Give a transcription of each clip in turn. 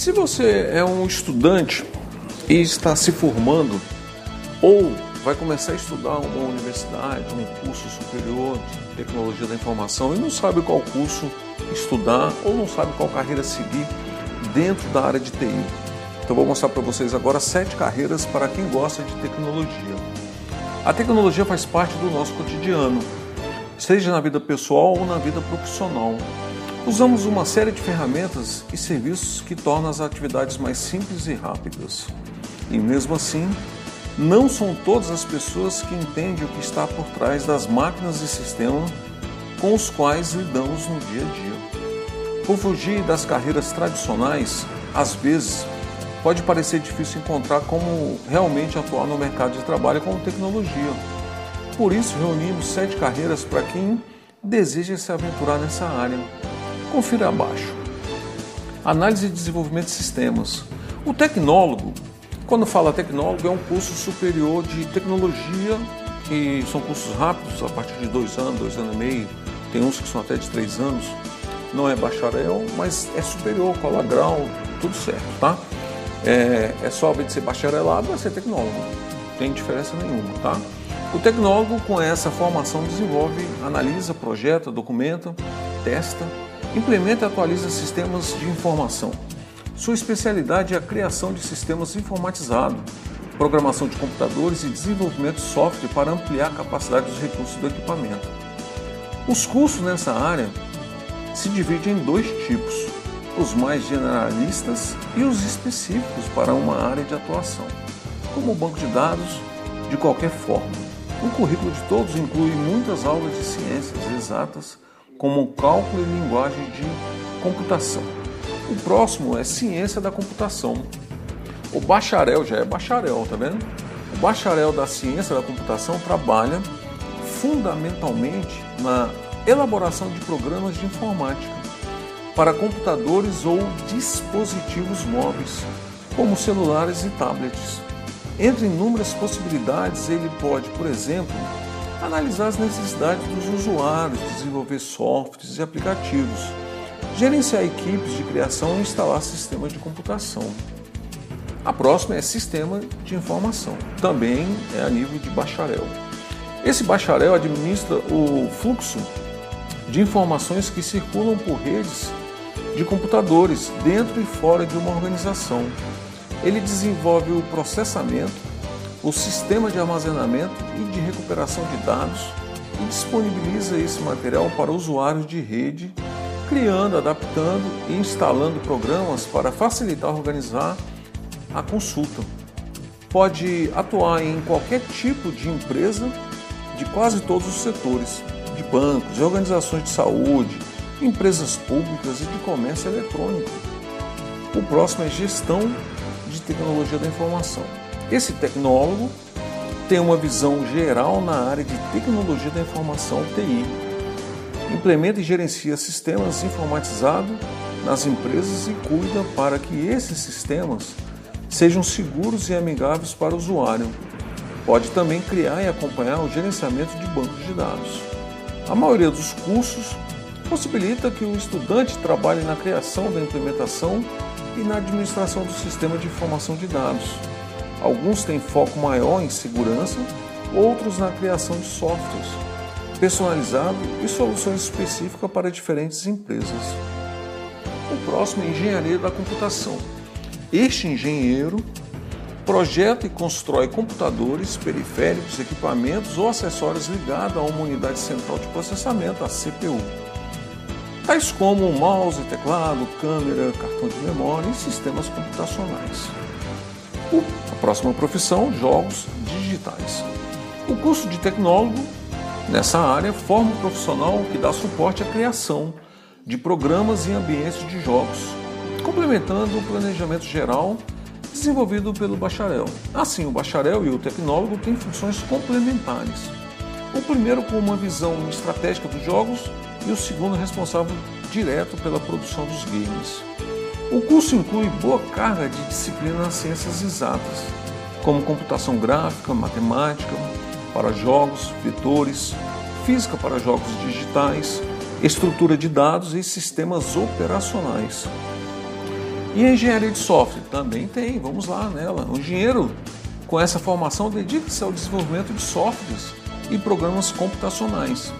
Se você é um estudante e está se formando, ou vai começar a estudar uma universidade, um curso superior de tecnologia da informação e não sabe qual curso estudar ou não sabe qual carreira seguir dentro da área de TI. Então vou mostrar para vocês agora sete carreiras para quem gosta de tecnologia. A tecnologia faz parte do nosso cotidiano, seja na vida pessoal ou na vida profissional. Usamos uma série de ferramentas e serviços que tornam as atividades mais simples e rápidas. E mesmo assim, não são todas as pessoas que entendem o que está por trás das máquinas e sistemas com os quais lidamos no dia a dia. Por fugir das carreiras tradicionais, às vezes pode parecer difícil encontrar como realmente atuar no mercado de trabalho com tecnologia. Por isso, reunimos sete carreiras para quem deseja se aventurar nessa área. Confira abaixo. Análise e desenvolvimento de sistemas. O tecnólogo, quando fala tecnólogo, é um curso superior de tecnologia, que são cursos rápidos, a partir de dois anos, dois anos e meio, tem uns que são até de três anos. Não é bacharel, mas é superior, cola grau, tudo certo, tá? É, é só obedecer bacharelado, vai ser tecnólogo. Não tem diferença nenhuma, tá? O tecnólogo, com essa formação, desenvolve, analisa, projeta, documenta, testa, implementa e atualiza sistemas de informação. Sua especialidade é a criação de sistemas informatizados, programação de computadores e desenvolvimento de software para ampliar a capacidade dos recursos do equipamento. Os cursos nessa área se dividem em dois tipos: os mais generalistas e os específicos para uma área de atuação, como o banco de dados, de qualquer forma. O currículo de todos inclui muitas aulas de ciências exatas como cálculo e linguagem de computação. O próximo é ciência da computação. O bacharel já é bacharel, tá vendo? O bacharel da ciência da computação trabalha fundamentalmente na elaboração de programas de informática para computadores ou dispositivos móveis, como celulares e tablets. Entre inúmeras possibilidades, ele pode, por exemplo, analisar as necessidades dos usuários, desenvolver softwares e aplicativos, gerenciar equipes de criação e instalar sistemas de computação. A próxima é sistema de informação, também é a nível de bacharel. Esse bacharel administra o fluxo de informações que circulam por redes de computadores dentro e fora de uma organização. Ele desenvolve o processamento, o sistema de armazenamento e de recuperação de dados e disponibiliza esse material para usuários de rede, criando, adaptando e instalando programas para facilitar organizar a consulta. Pode atuar em qualquer tipo de empresa de quase todos os setores, de bancos, de organizações de saúde, empresas públicas e de comércio eletrônico. O próximo é gestão de tecnologia da informação. Esse tecnólogo tem uma visão geral na área de tecnologia da informação TI. Implementa e gerencia sistemas informatizados nas empresas e cuida para que esses sistemas sejam seguros e amigáveis para o usuário. Pode também criar e acompanhar o gerenciamento de bancos de dados. A maioria dos cursos possibilita que o estudante trabalhe na criação da implementação e na administração do sistema de informação de dados. Alguns têm foco maior em segurança, outros na criação de softwares personalizados e soluções específicas para diferentes empresas. O próximo é engenharia da computação. Este engenheiro projeta e constrói computadores, periféricos, equipamentos ou acessórios ligados a uma unidade central de processamento, a CPU, tais como mouse, teclado, câmera, cartão de memória e sistemas computacionais. O próxima profissão, jogos digitais. O curso de tecnólogo nessa área forma um profissional que dá suporte à criação de programas e ambientes de jogos, complementando o planejamento geral desenvolvido pelo bacharel. Assim, o bacharel e o tecnólogo têm funções complementares. O primeiro com uma visão estratégica dos jogos e o segundo responsável direto pela produção dos games. O curso inclui boa carga de disciplinas nas ciências exatas, como computação gráfica, matemática para jogos, vetores, física para jogos digitais, estrutura de dados e sistemas operacionais. E a engenharia de software também tem, vamos lá nela. O engenheiro com essa formação dedica-se ao desenvolvimento de softwares e programas computacionais.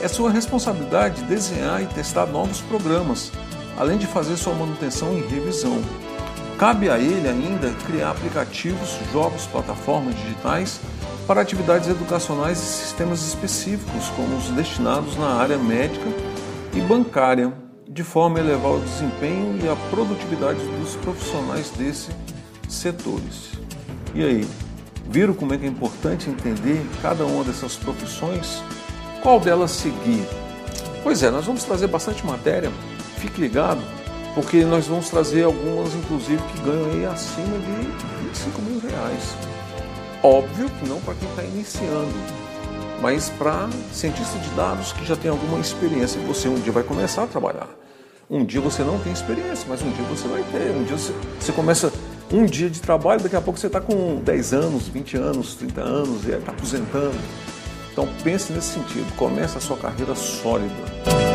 É sua responsabilidade desenhar e testar novos programas, além de fazer sua manutenção e revisão. Cabe a ele ainda criar aplicativos, jogos, plataformas digitais para atividades educacionais e sistemas específicos, como os destinados na área médica e bancária, de forma a elevar o desempenho e a produtividade dos profissionais desses setores. E aí, viram como é que é importante entender cada uma dessas profissões? Qual delas seguir? Pois é, nós vamos trazer bastante matéria, fique ligado, porque nós vamos trazer algumas, inclusive, que ganham aí acima de 25 mil reais. Óbvio que não para quem está iniciando, mas para cientista de dados que já tem alguma experiência. Você um dia vai começar a trabalhar. Um dia você não tem experiência, mas um dia você vai ter. Um dia você, você começa um dia de trabalho, daqui a pouco você está com 10 anos, 20 anos, 30 anos e está aposentando. Então pense nesse sentido, comece a sua carreira sólida.